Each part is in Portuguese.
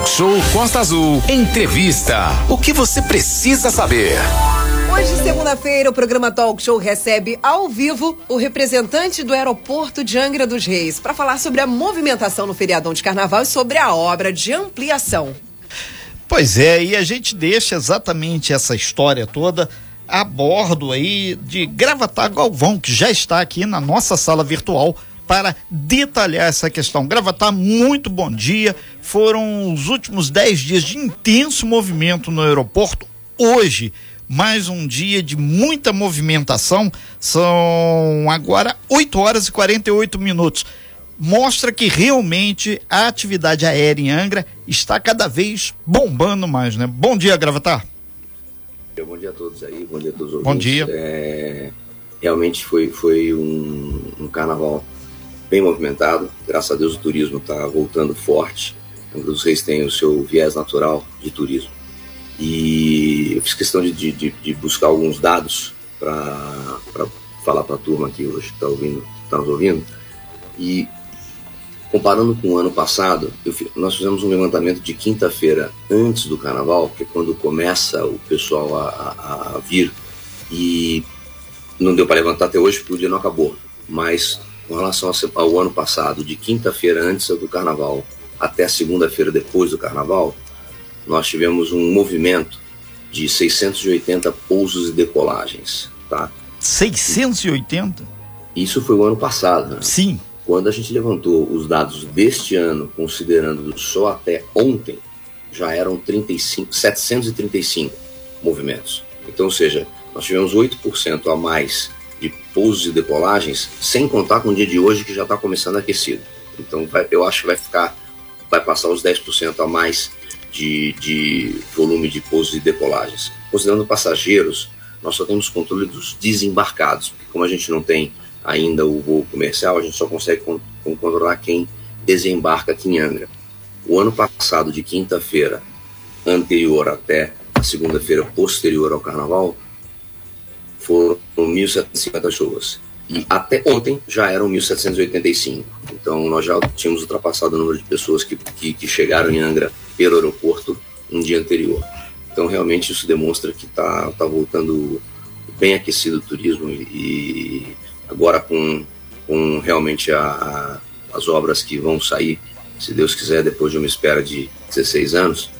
Talk Show Costa Azul. Entrevista. O que você precisa saber? Hoje, segunda-feira, o programa Talk Show recebe ao vivo o representante do aeroporto de Angra dos Reis para falar sobre a movimentação no feriadão de carnaval e sobre a obra de ampliação. Pois é, e a gente deixa exatamente essa história toda a bordo aí de Gravatar Galvão, que já está aqui na nossa sala virtual para detalhar essa questão. Gravatar, muito bom dia. Foram os últimos dez dias de intenso movimento no aeroporto. Hoje, mais um dia de muita movimentação. São agora 8 horas e 48 minutos. Mostra que realmente a atividade aérea em Angra está cada vez bombando mais, né? Bom dia, Gravatar. Bom dia a todos aí, bom dia a todos os Bom dia. É, realmente foi, foi um, um carnaval bem movimentado. Graças a Deus o turismo está voltando forte. Angra dos Reis tem o seu viés natural de turismo. E eu fiz questão de, de, de buscar alguns dados para falar para a turma aqui hoje que está ouvindo, tá nos ouvindo. E comparando com o ano passado, nós fizemos um levantamento de quinta-feira antes do carnaval, que é quando começa o pessoal a, a, a vir. E não deu para levantar até hoje porque o dia não acabou. Mas com relação ao ano passado, de quinta-feira antes do carnaval até segunda-feira depois do carnaval, nós tivemos um movimento de 680 pousos e decolagens, tá? 680? Isso foi o ano passado. Né? Sim. Quando a gente levantou os dados deste ano, considerando só até ontem, já eram 35, 735 movimentos. Então, ou seja, nós tivemos 8% a mais pousos e decolagens, sem contar com o dia de hoje que já está começando aquecido. Então vai, eu acho que vai ficar, vai passar os 10% a mais de, de volume de pousos e decolagens. Considerando passageiros, nós só temos controle dos desembarcados, porque como a gente não tem ainda o voo comercial, a gente só consegue con controlar quem desembarca aqui em Angra. O ano passado, de quinta-feira anterior até a segunda-feira posterior ao carnaval, foram 1.750 chuvas. E até ontem já eram 1.785. Então nós já tínhamos ultrapassado o número de pessoas que, que, que, chegaram em Angra pelo aeroporto um dia anterior. Então realmente isso demonstra que está tá voltando bem aquecido o turismo e agora com, com realmente a, a, as obras que vão sair, se Deus quiser, depois de uma espera de 16 anos,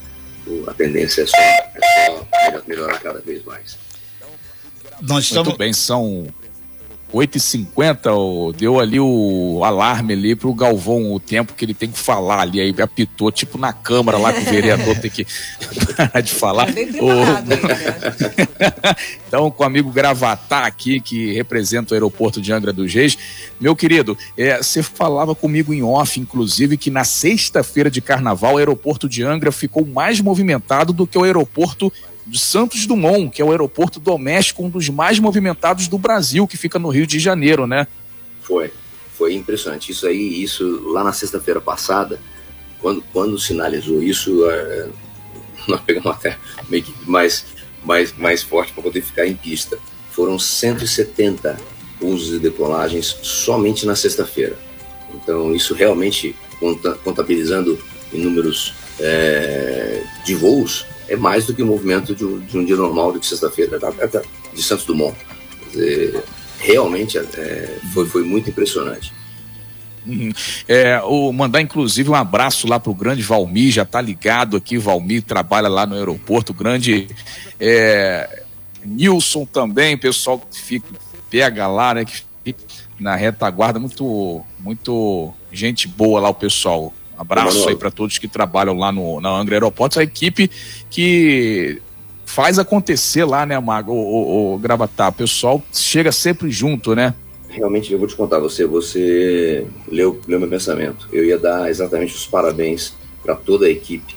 a tendência é só, é só melhorar cada vez mais. Nós estamos... Muito bem, são 8h50, deu ali o alarme ali pro Galvão, o tempo que ele tem que falar ali, aí apitou, tipo na Câmara lá que o vereador tem que parar de falar. É o... né? então, com o amigo Gravatar aqui, que representa o aeroporto de Angra dos Reis, meu querido, é, você falava comigo em off, inclusive, que na sexta-feira de carnaval o aeroporto de Angra ficou mais movimentado do que o aeroporto de Santos Dumont, que é o aeroporto doméstico, um dos mais movimentados do Brasil, que fica no Rio de Janeiro, né? Foi, foi impressionante. Isso aí, isso lá na sexta-feira passada, quando, quando sinalizou isso, é, nós pegamos até meio que mais, mais, mais forte para poder ficar em pista. Foram 170 usos e decolagens somente na sexta-feira. Então, isso realmente, contabilizando em números é, de voos, é mais do que o movimento de um, de um dia normal de sexta-feira de Santos Dumont. Dizer, realmente é, foi, foi muito impressionante. Uhum. É, o, mandar inclusive um abraço lá pro grande Valmir, já tá ligado aqui, Valmir trabalha lá no aeroporto, grande é, Nilson também, pessoal que fica, pega lá, né, que fica na retaguarda, muito, muito gente boa lá o pessoal. Abraço aí para todos que trabalham lá no, na Angra Aeroportos, a equipe que faz acontecer lá, né, Mago, o, o, o Gravatar. O pessoal chega sempre junto, né? Realmente, eu vou te contar, você, você leu, leu meu pensamento. Eu ia dar exatamente os parabéns para toda a equipe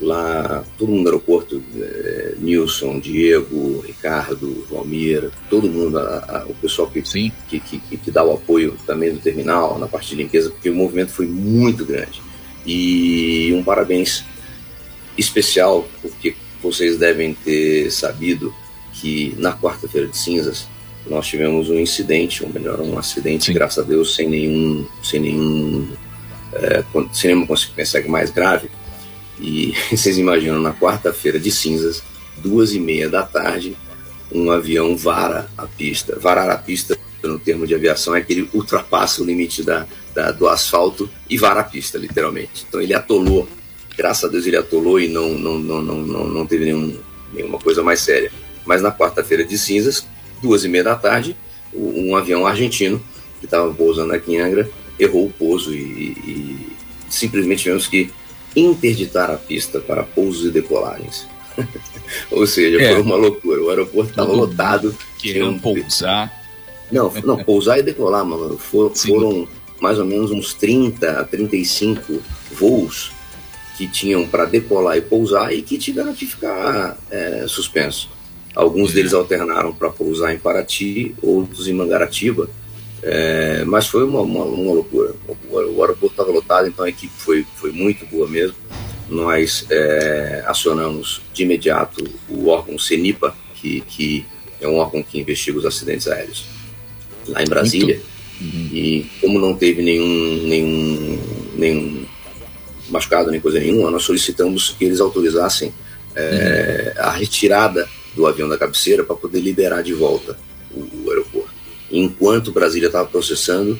lá, todo mundo no aeroporto, é, Nilson, Diego, Ricardo, Valmir, todo mundo, a, a, o pessoal que. Que, que, que, dá o apoio também do terminal, na parte de limpeza, porque o movimento foi muito grande. E um parabéns especial, porque vocês devem ter sabido que na quarta-feira de cinzas nós tivemos um incidente, ou melhor, um acidente, Sim. graças a Deus, sem nenhum, sem nenhum, é, sem nenhuma consequência mais grave, E vocês imaginam, na quarta-feira de cinzas, duas e meia da tarde, um avião vara a pista. Varar a pista, no termo de aviação, é que ele ultrapassa o limite da, da, do asfalto e vara a pista, literalmente. Então ele atolou, graças a Deus ele atolou e não, não, não, não, não, teve nenhum, nenhuma coisa mais séria. Mas na quarta-feira de cinzas, duas e meia da tarde, um avião argentino que estava pousando aqui em Angra errou o pouso e, e simplesmente tivemos que interditar a pista para pousos e decolagens. Ou seja, é. foi uma loucura. O aeroporto estava lotado. Querendo um... pousar. Não, não, pousar e decolar, mano. For, foram mais ou menos uns 30 a 35 voos que tinham para decolar e pousar e que tiveram que ficar é, suspensos. Alguns deles alternaram para pousar em Paraty, outros em Mangaratiba. É, mas foi uma, uma, uma loucura. O, o aeroporto estava lotado, então a equipe foi, foi muito boa mesmo. Nós é, acionamos de imediato o órgão CENIPA, que, que é um órgão que investiga os acidentes aéreos, lá em Brasília. Uhum. E como não teve nenhum, nenhum, nenhum machucado, nem coisa nenhuma, nós solicitamos que eles autorizassem é, uhum. a retirada do avião da cabeceira para poder liberar de volta o, o aeroporto. Enquanto Brasília estava processando,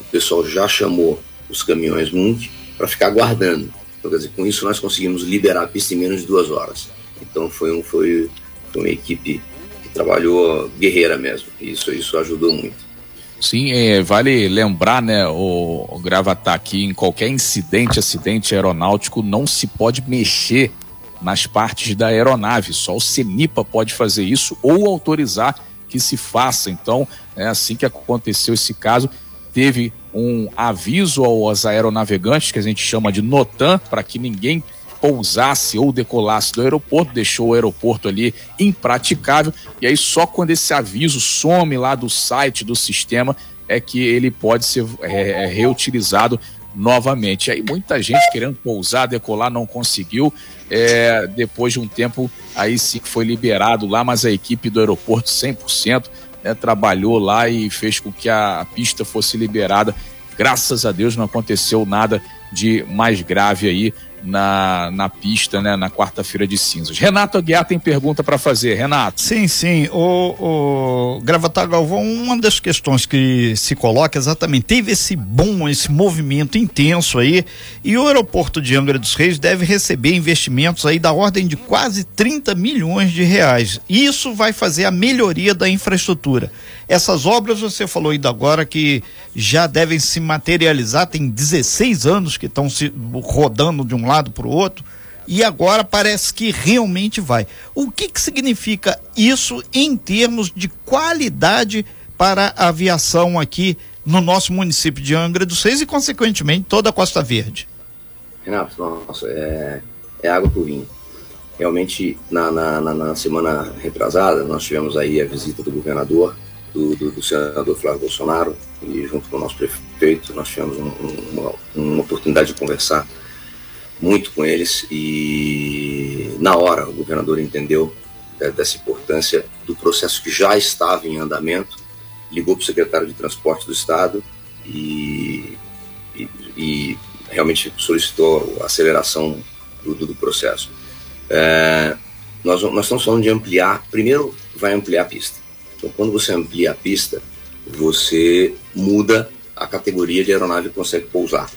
o pessoal já chamou os caminhões MUNC para ficar aguardando. Então, quer dizer, com isso nós conseguimos liberar a pista em menos de duas horas. Então foi, um, foi, foi uma equipe trabalhou guerreira mesmo. Isso, isso ajudou muito. Sim, é, vale lembrar, né, o, o Gravatar aqui, em qualquer incidente, acidente aeronáutico, não se pode mexer nas partes da aeronave. Só o CENIPA pode fazer isso ou autorizar que se faça. Então, é assim que aconteceu esse caso. Teve um aviso aos aeronavegantes, que a gente chama de NOTAM, para que ninguém pousasse ou decolasse do aeroporto, deixou o aeroporto ali impraticável. E aí, só quando esse aviso some lá do site do sistema, é que ele pode ser é, é reutilizado novamente. Aí muita gente querendo pousar, decolar, não conseguiu. É, depois de um tempo, aí sim foi liberado lá, mas a equipe do aeroporto 100% né, trabalhou lá e fez com que a pista fosse liberada. Graças a Deus não aconteceu nada de mais grave aí na, na pista, né, na quarta-feira de cinzas. Renato Aguiar tem pergunta para fazer. Renato. Sim, sim. O, o Gravatar Galvão, uma das questões que se coloca exatamente, teve esse bom, esse movimento intenso aí, e o aeroporto de Angra dos Reis deve receber investimentos aí da ordem de quase 30 milhões de reais. Isso vai fazer a melhoria da infraestrutura. Essas obras, você falou ainda agora que já devem se materializar, tem 16 anos que estão se rodando de um lado para o outro e agora parece que realmente vai. O que, que significa isso em termos de qualidade para a aviação aqui no nosso município de Angra dos Reis e, consequentemente, toda a Costa Verde? Renato, nossa, é, é água por vinho. Realmente, na, na, na, semana retrasada, nós tivemos aí a visita do governador, do, do, do senador Flávio Bolsonaro, e junto com o nosso prefeito, nós tivemos um, um, uma, uma oportunidade de conversar muito com eles e na hora o governador entendeu dessa importância do processo que já estava em andamento, ligou para o secretário de transporte do estado e, e, e realmente solicitou a aceleração do, do processo. É, nós, nós estamos falando de ampliar, primeiro vai ampliar a pista. Então quando você amplia a pista, você muda a categoria de aeronave que consegue pousar.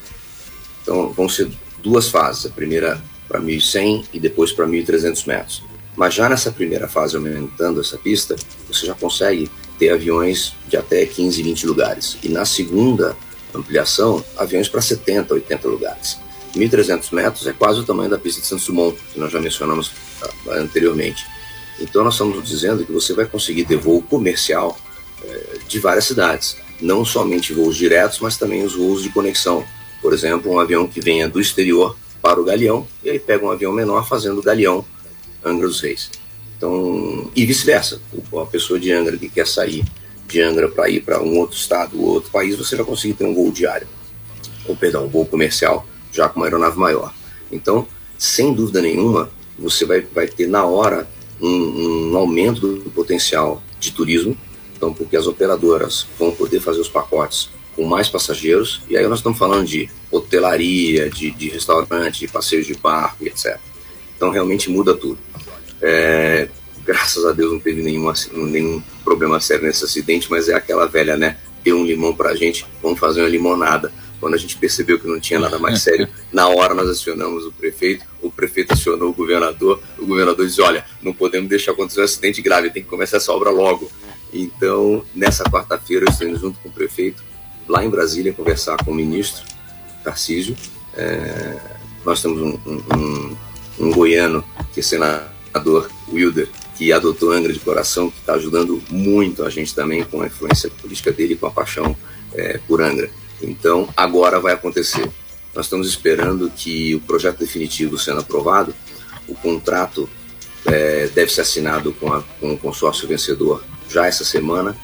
Então vão ser duas fases, a primeira para 1.100 e depois para 1.300 metros. Mas já nessa primeira fase, aumentando essa pista, você já consegue ter aviões de até 15, 20 lugares. E na segunda ampliação, aviões para 70, 80 lugares. 1.300 metros é quase o tamanho da pista de Santos Dumont, que nós já mencionamos ah, anteriormente. Então nós estamos dizendo que você vai conseguir ter voo comercial eh, de várias cidades, não somente voos diretos, mas também os voos de conexão, por exemplo, um avião que venha do exterior para o Galeão, e aí pega um avião menor fazendo Galeão Angra dos Reis. Então, e vice-versa. A pessoa de Angra que quer sair de Angra para ir para um outro estado ou outro país, você vai conseguir ter um voo diário, ou perdão, um voo comercial, já com uma aeronave maior. Então, sem dúvida nenhuma, você vai, vai ter na hora um, um aumento do potencial de turismo, então porque as operadoras vão poder fazer os pacotes com mais passageiros, e aí nós estamos falando de hotelaria, de, de restaurante, de passeios de barco, etc. Então realmente muda tudo. É, graças a Deus não teve nenhum, nenhum problema sério nesse acidente, mas é aquela velha, né? Ter um limão pra gente, vamos fazer uma limonada. Quando a gente percebeu que não tinha nada mais sério, na hora nós acionamos o prefeito, o prefeito acionou o governador, o governador disse: olha, não podemos deixar acontecer um acidente grave, tem que começar essa obra logo. Então, nessa quarta-feira, eu estou indo junto com o prefeito, lá em Brasília, conversar com o ministro Tarcísio. É, nós temos um, um, um, um goiano, que é senador, Wilder, que adotou Angra de coração, que está ajudando muito a gente também com a influência política dele com a paixão é, por Angra. Então, agora vai acontecer. Nós estamos esperando que o projeto definitivo sendo aprovado, o contrato é, deve ser assinado com, a, com o consórcio vencedor já essa semana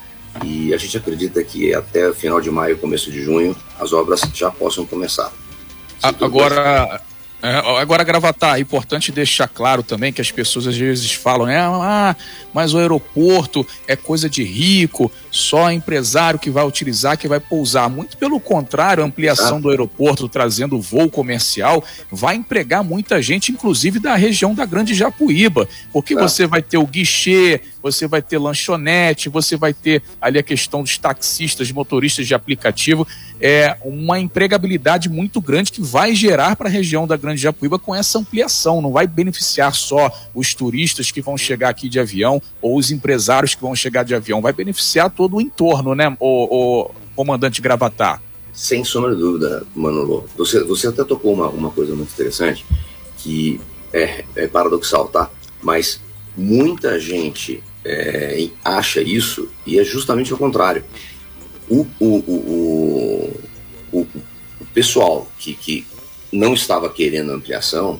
e a gente acredita que até o final de maio, começo de junho, as obras já possam começar. Agora, é, agora, Gravatar, é importante deixar claro também que as pessoas às vezes falam, é, ah, mas o aeroporto é coisa de rico, só empresário que vai utilizar, que vai pousar. Muito pelo contrário, a ampliação do aeroporto trazendo voo comercial vai empregar muita gente, inclusive da região da Grande Japuíba, porque você vai ter o guichê, você vai ter lanchonete, você vai ter ali a questão dos taxistas, motoristas de aplicativo, é uma empregabilidade muito grande que vai gerar para a região da Grande Japuíba com essa ampliação. Não vai beneficiar só os turistas que vão chegar aqui de avião ou os empresários que vão chegar de avião, vai beneficiar todo o entorno, né, o, o comandante Gravatar? Sem sombra de dúvida, Manolo. Você, você até tocou uma, uma coisa muito interessante que é, é paradoxal, tá? Mas muita gente é, acha isso e é justamente o contrário. O, o, o, o, o pessoal que, que não estava querendo ampliação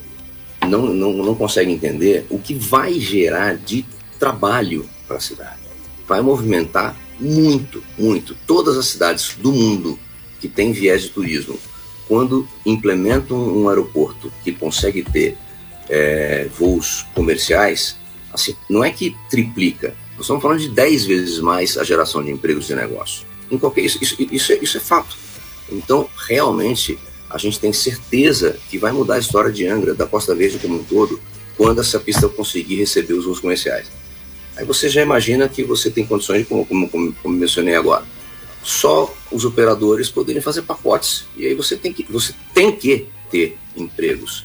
não, não, não consegue entender o que vai gerar de trabalho para a cidade. Vai movimentar muito, muito. Todas as cidades do mundo que têm viés de turismo, quando implementam um aeroporto que consegue ter é, voos comerciais, assim, não é que triplica, nós estamos falando de 10 vezes mais a geração de empregos e negócio. Em qualquer, isso, isso, isso, é, isso é fato. Então, realmente, a gente tem certeza que vai mudar a história de Angra, da Costa Verde como um todo, quando essa pista conseguir receber os voos comerciais. Aí você já imagina que você tem condições, como, como, como, como mencionei agora, só os operadores poderem fazer pacotes. E aí você tem que, você tem que ter empregos.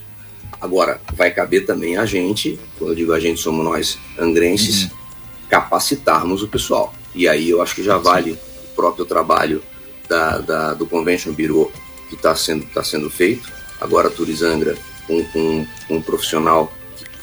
Agora, vai caber também a gente, quando eu digo a gente, somos nós angrenses, uhum. capacitarmos o pessoal. E aí eu acho que já vale o próprio trabalho da, da do Convention Bureau que está sendo, tá sendo feito. Agora a Turizangra, com, com um profissional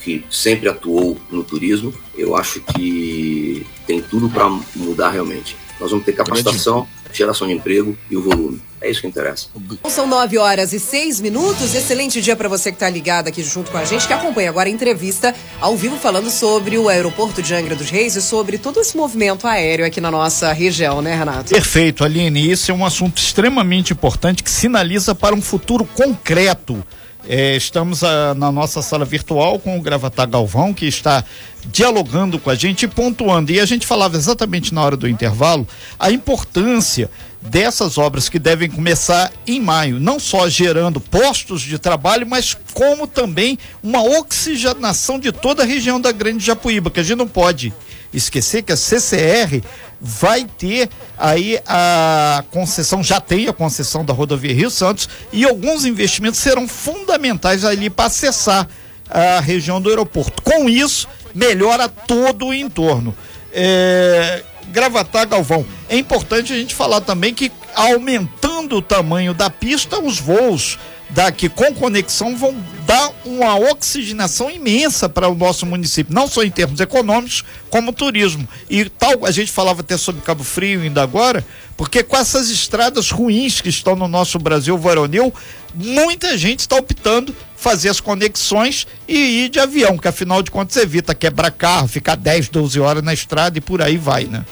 que sempre atuou no turismo, eu acho que tem tudo para mudar realmente. Nós vamos ter capacitação, geração de emprego e o volume. É isso que interessa. São nove horas e seis minutos. Excelente dia para você que está ligado aqui junto com a gente, que acompanha agora a entrevista ao vivo falando sobre o aeroporto de Angra dos Reis e sobre todo esse movimento aéreo aqui na nossa região, né, Renato? Perfeito, Aline. Isso é um assunto extremamente importante que sinaliza para um futuro concreto é, estamos a, ah, na nossa sala virtual com o Gravatar Galvão, que está dialogando com a gente e pontuando. E a gente falava exatamente na hora do intervalo a importância dessas obras que devem começar em maio, não só gerando postos de trabalho, mas como também uma oxigenação de toda a região da Grande Japuíba, que a gente não pode esquecer que a CCR vai ter aí a concessão, já tem a concessão da rodovia Rio Santos e alguns investimentos serão fundamentais ali para acessar a região do aeroporto. Com isso, melhora todo o entorno. É, Gravatar Galvão. É importante a gente falar também que aumentando o tamanho da pista, os voos daqui com conexão vão dar uma oxigenação imensa para o nosso município, não só em termos econômicos, como turismo. E tal, a gente falava até sobre Cabo Frio ainda agora, porque com essas estradas ruins que estão no nosso Brasil varonil, muita gente está optando fazer as conexões e ir de avião, que afinal de contas evita quebrar carro, ficar 10, 12 horas na estrada e por aí vai, né?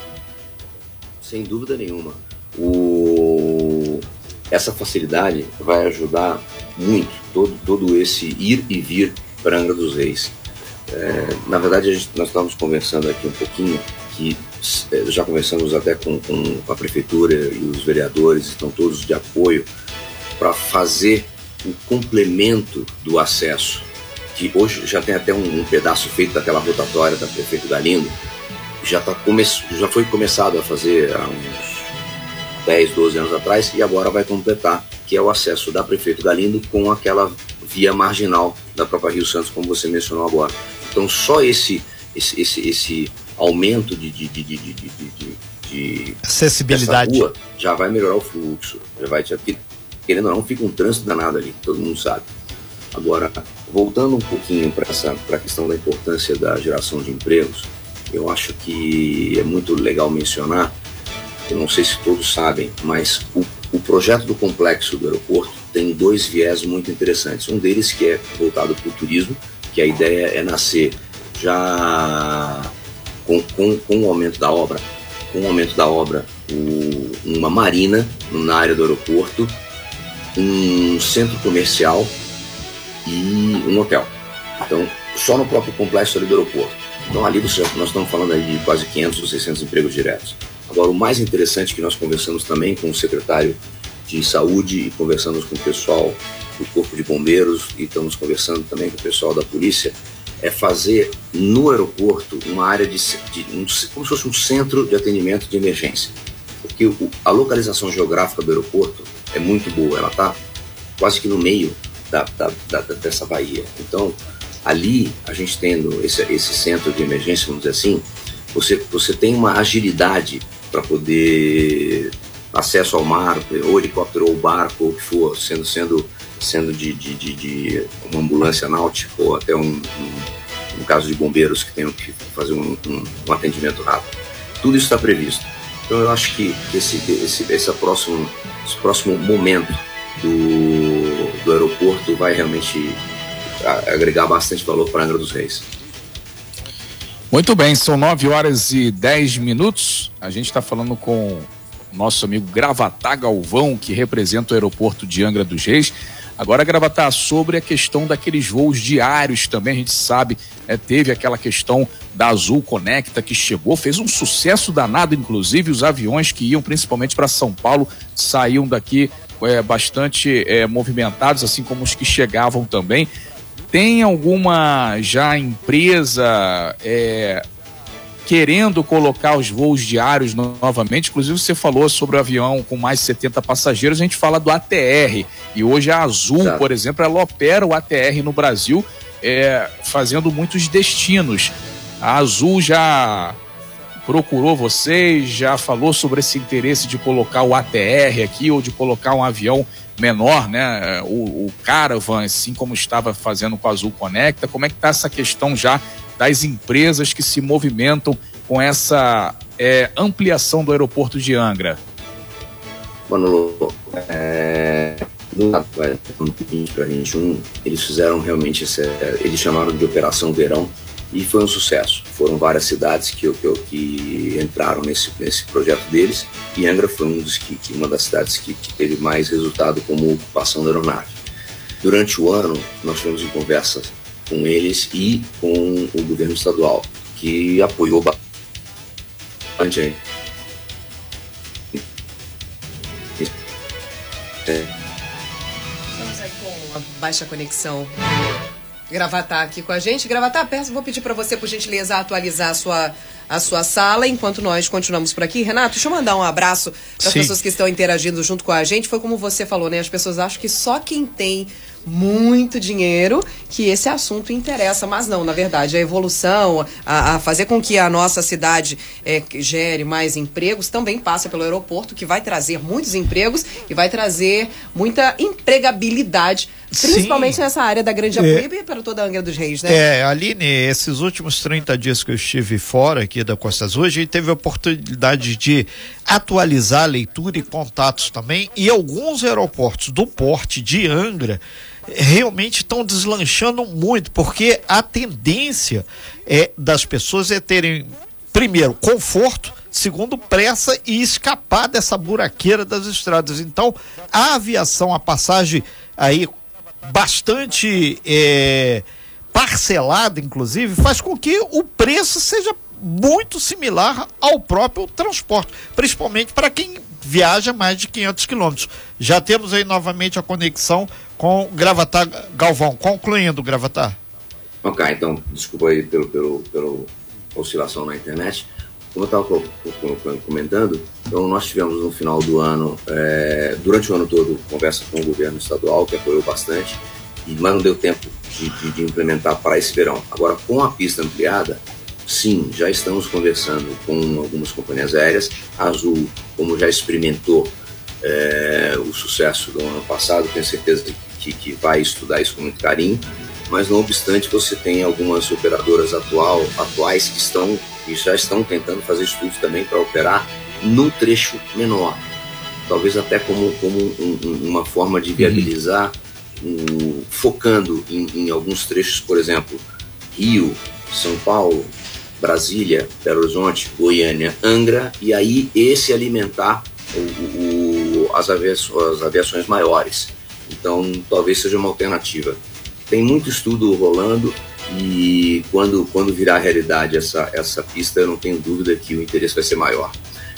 Sem dúvida nenhuma. O essa facilidade vai ajudar muito todo, todo esse ir e vir para Angra dos Reis. É, na verdade, gente, nós estávamos conversando aqui um pouquinho que é, já conversamos até com, com, a prefeitura e os vereadores, estão todos de apoio para fazer o complemento do acesso, que hoje já tem até um, um pedaço feito daquela rotatória da prefeito Galindo, já, tá come, já foi começado a fazer há uns 10, 12 anos atrás e agora vai completar, que é o acesso da prefeito Galindo com aquela via marginal da própria Rio Santos, como você mencionou agora. Então só esse, esse, esse, esse aumento de, de, de, de, de, de acessibilidade rua já vai melhorar o fluxo, já vai, porque, querendo ou não, fica um trânsito danado ali, todo mundo sabe. Agora, voltando um pouquinho para a questão da importância da geração de empregos, eu acho que é muito legal mencionar, eu não sei se todos sabem, mas o, o projeto do complexo do aeroporto tem dois viés muito interessantes. Um deles que é voltado para o turismo, que a ideia é nascer já com, com, com o aumento da obra, com o aumento da obra, o, uma marina na área do aeroporto, um centro comercial e um hotel. Então, só no próprio complexo ali do aeroporto. Então, ali você, nós estamos falando aí de quase 500 ou 600 empregos diretos. Agora, o mais interessante que nós conversamos também com o secretário de saúde e conversamos com o pessoal do Corpo de Bombeiros e estamos conversando também com o pessoal da polícia, é fazer no aeroporto uma área de, de um, como se fosse um centro de atendimento de emergência. Porque o, a localização geográfica do aeroporto é muito boa, ela está quase que no meio da, da, da, dessa baía. Então, ali, a gente tendo esse, esse centro de emergência, vamos dizer assim, você, você tem uma agilidade para poder acesso ao mar, ou helicóptero ou barco, ou o que for, sendo, sendo, sendo de, de, de, de uma ambulância náutica ou até um, um, um, caso de bombeiros que tenham que fazer um, um, atendimento rápido. Tudo isso está previsto. Então eu acho que esse, esse, esse, próximo, esse próximo momento do, do aeroporto vai realmente agregar bastante valor para Angra dos Reis. Muito bem, são 9 horas e 10 minutos. A gente está falando com nosso amigo Gravatá Galvão, que representa o aeroporto de Angra dos Reis. Agora, Gravatá, sobre a questão daqueles voos diários também, a gente sabe, é, teve aquela questão da Azul Conecta que chegou, fez um sucesso danado, inclusive os aviões que iam principalmente para São Paulo saíam daqui é, bastante é, movimentados, assim como os que chegavam também. Tem alguma já empresa é, querendo colocar os voos diários novamente. Inclusive, você falou sobre o avião com mais de 70 passageiros, a gente fala do ATR. E hoje a Azul, por exemplo, ela opera o ATR no Brasil, é, fazendo muitos destinos. A Azul já procurou vocês, já falou sobre esse interesse de colocar o ATR aqui ou de colocar um avião menor, né? O, o Caravan, assim como estava fazendo com a Azul Conecta. Como é que está essa questão já das empresas que se movimentam com essa é, ampliação do aeroporto de Angra? Manolo, é, do ano 20 para 21, eles fizeram realmente, esse, eles chamaram de Operação Verão e foi um sucesso. Foram várias cidades que, que, que entraram nesse, nesse projeto deles e Angra foi um dos que, que uma das cidades que, que, teve mais resultado como ocupação da aeronave. Durante o ano, nós tivemos em conversas com eles e com o governo estadual, que apoiou bastante aí. Estamos aí com uma baixa conexão. Gravatar aqui com a gente. Gravatar, peço, vou pedir para você, por gentileza, atualizar a sua, a sua sala enquanto nós continuamos por aqui. Renato, deixa eu mandar um abraço para as pessoas que estão interagindo junto com a gente. Foi como você falou, né? As pessoas acham que só quem tem muito dinheiro que esse assunto interessa, mas não, na verdade, a evolução, a, a fazer com que a nossa cidade é, gere mais empregos também passa pelo aeroporto, que vai trazer muitos empregos e vai trazer muita empregabilidade Principalmente Sim. nessa área da Grande Apuíba é, e para toda a Angra dos Reis, né? É, Aline, esses últimos 30 dias que eu estive fora aqui da Costa Azul, a gente teve a oportunidade de atualizar a leitura e contatos também, e alguns aeroportos do porte de Angra realmente estão deslanchando muito, porque a tendência é das pessoas é terem, primeiro, conforto, segundo, pressa e escapar dessa buraqueira das estradas. Então, a aviação, a passagem aí bastante é, parcelada, inclusive, faz com que o preço seja muito similar ao próprio transporte, principalmente para quem viaja mais de 500 quilômetros. Já temos aí novamente a conexão com Gravatar Galvão. Concluindo, Gravatar. Ok, então, desculpa aí pelo, pelo, pelo oscilação na internet. Como eu estava comentando, então nós tivemos no final do ano, é, durante o ano todo, conversa com o governo estadual, que apoiou bastante, mas não deu tempo de, de, de implementar para esse verão. Agora, com a pista ampliada, sim, já estamos conversando com algumas companhias aéreas. A Azul, como já experimentou é, o sucesso do ano passado, tenho certeza que, que vai estudar isso com muito carinho. Mas não obstante você tem algumas operadoras atual, atuais que estão e já estão tentando fazer estudos também para operar no trecho menor, talvez até como, como um, um, uma forma de viabilizar, um, focando em, em, alguns trechos, por exemplo, Rio, São Paulo, Brasília, Belo Horizonte, Goiânia, Angra, e aí esse alimentar o, o, as, as aviações maiores. Então, talvez seja uma alternativa. Tem muito estudo rolando e quando, quando virar realidade essa, essa pista, eu não tenho dúvida que o interesse vai ser maior.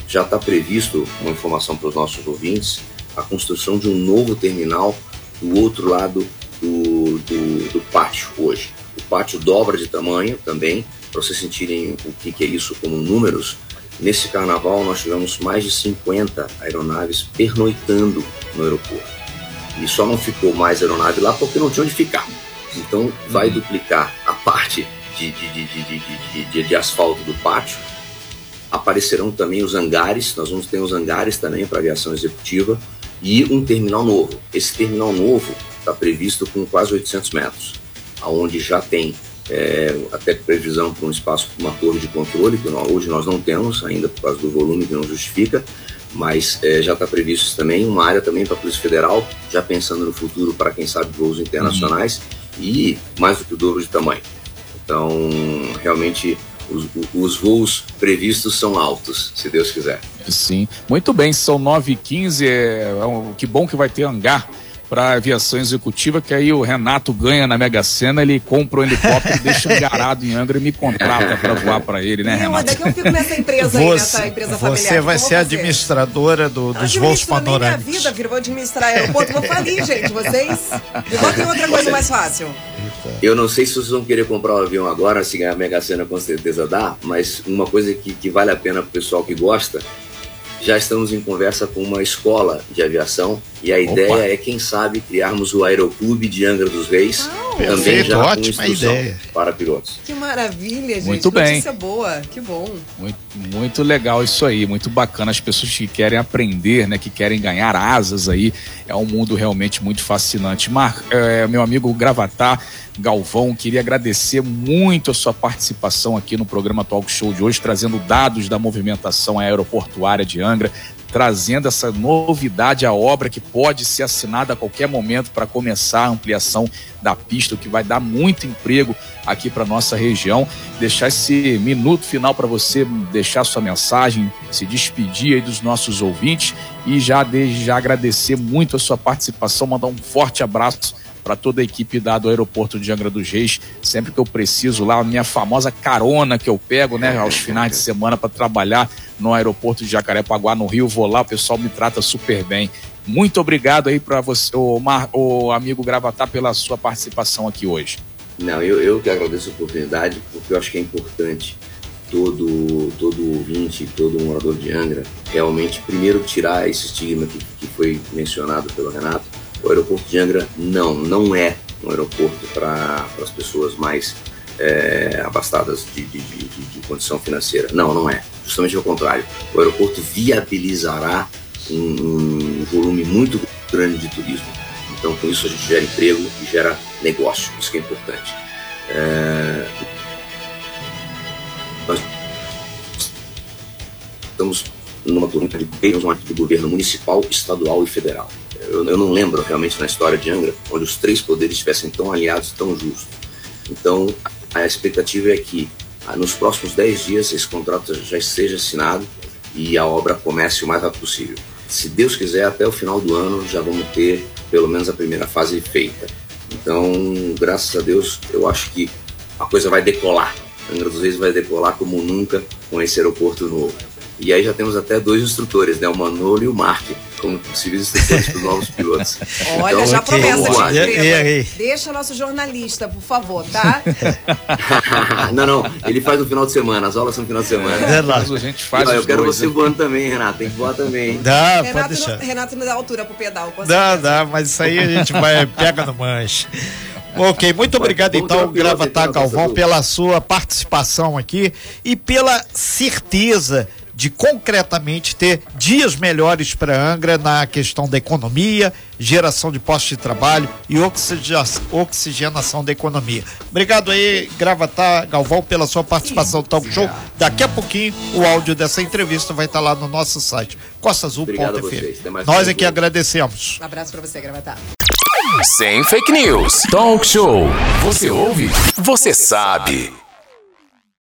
Já está previsto, uma informação para os nossos ouvintes, a construção de um novo terminal do outro lado do, do, do pátio hoje. O pátio dobra de tamanho também, para vocês sentirem o que, que é isso como números. Nesse carnaval, nós tivemos mais de 50 aeronaves pernoitando no aeroporto. E só não ficou mais aeronave lá porque não tinha onde ficar. Então vai uhum. duplicar a parte de, de, de, de, de asfalto do pátio. Aparecerão também os hangares, nós vamos ter os hangares também para aviação executiva e um terminal novo. Esse terminal novo está previsto com quase 800 metros, aonde já tem é, até previsão para um espaço para uma torre de controle, que nós, hoje nós não temos ainda por causa do volume que não justifica, mas é, já está previsto também uma área também para a Polícia Federal, já pensando no futuro para quem sabe voos internacionais. Uhum e mais do que o dobro de tamanho. Então, realmente, os, os voos previstos são altos, se Deus quiser. Sim, muito bem, são 9h15, é, é um, que bom que vai ter hangar para aviação executiva, que aí o Renato ganha na Mega Sena, ele compra um helicóptero, deixa engarado em Angra e me contrata para voar para ele, né, Renato? Daqui eu fico nessa empresa você, aí, nessa empresa familiar. Você vai ser administradora do, dos voos panorâmicos. minha vida, filho, vou administrar aeroporto, vou falir, gente, vocês. E outra coisa mais fácil? Eu não sei se vocês vão querer comprar um avião agora, se a Mega Sena com certeza dá, mas uma coisa que, que vale a pena para o pessoal que gosta já estamos em conversa com uma escola de aviação e a Opa. ideia é, quem sabe, criarmos o Aeroclube de Angra dos Reis, também perfeito, já ótima ideia. para pilotos. Que maravilha, gente. Muito bem. Notícia boa, que bom. Muito, muito legal isso aí, muito bacana. As pessoas que querem aprender, né, que querem ganhar asas aí, é um mundo realmente muito fascinante. Mar, é, meu amigo Gravatar, Galvão. Queria agradecer muito a sua participação aqui no programa Talk Show de hoje, trazendo dados da movimentação aeroportuária de Angra, trazendo essa novidade à obra que pode ser assinada a qualquer momento para começar a ampliação da pista, o que vai dar muito emprego aqui para nossa região. Deixar esse minuto final para você deixar sua mensagem, se despedir aí dos nossos ouvintes e já desde já agradecer muito a sua participação, mandar um forte abraço para toda a equipe da, do aeroporto de Angra dos Reis, sempre que eu preciso lá, a minha famosa carona que eu pego, né, aos finais de semana para trabalhar no aeroporto de Jacarepaguá, no Rio, vou lá, o pessoal me trata super bem. Muito obrigado aí para você, o, Mar, o amigo Gravatar, pela sua participação aqui hoje. Não, eu, eu que agradeço a oportunidade, porque eu acho que é importante todo, todo ouvinte, todo morador de Angra, realmente, primeiro, tirar esse estigma que, que foi mencionado pelo Renato, o aeroporto de Angra não, não é um aeroporto para as pessoas mais é, abastadas de, de, de, de, condição financeira. Não, não é. Justamente ao contrário. O aeroporto viabilizará um, um, volume muito grande de turismo. Então, com isso, a gente gera emprego e gera negócio. Isso que é importante. É... Nós estamos numa turma de governo municipal, estadual e federal eu, eu, não lembro realmente na história de Angra, onde os três poderes estivessem tão alinhados, tão justos. Então, a expectativa é que ah, nos próximos 10 dias esse contrato já esteja assinado e a obra comece o mais rápido possível. Se Deus quiser, até o final do ano já vamos ter pelo menos a primeira fase feita. Então, graças a Deus, eu acho que a coisa vai decolar. Angra dos Reis vai decolar como nunca com esse aeroporto novo. E aí já temos até dois instrutores, né? O Manolo e o Mark, como possíveis instrutores para os novos pilotos. Olha, então, já promessa de e, Deixa nosso jornalista, por favor, tá? não, não, ele faz no final de semana, as aulas são no final de semana. É, mas a gente faz Eu quero dois, você né? voando também, Renato, tem que voar também. Dá, Renato pode deixar. Não, Renato não dá altura pro pedal. Dá, dá, mas isso aí a gente vai, pega no manche. Ok, muito obrigado então, Gravatar Galvão, pela sua participação aqui e pela certeza de concretamente ter dias melhores para Angra na questão da economia, geração de postos de trabalho e oxigenação da economia. Obrigado aí, Gravatar Galvão, pela sua participação no Talk Show. Daqui a pouquinho o áudio dessa entrevista vai estar lá no nosso site, costaazul.fm. Nós é que agradecemos. Um abraço para você, Gravatar. Sem fake news. Talk show. Você ouve? Você sabe.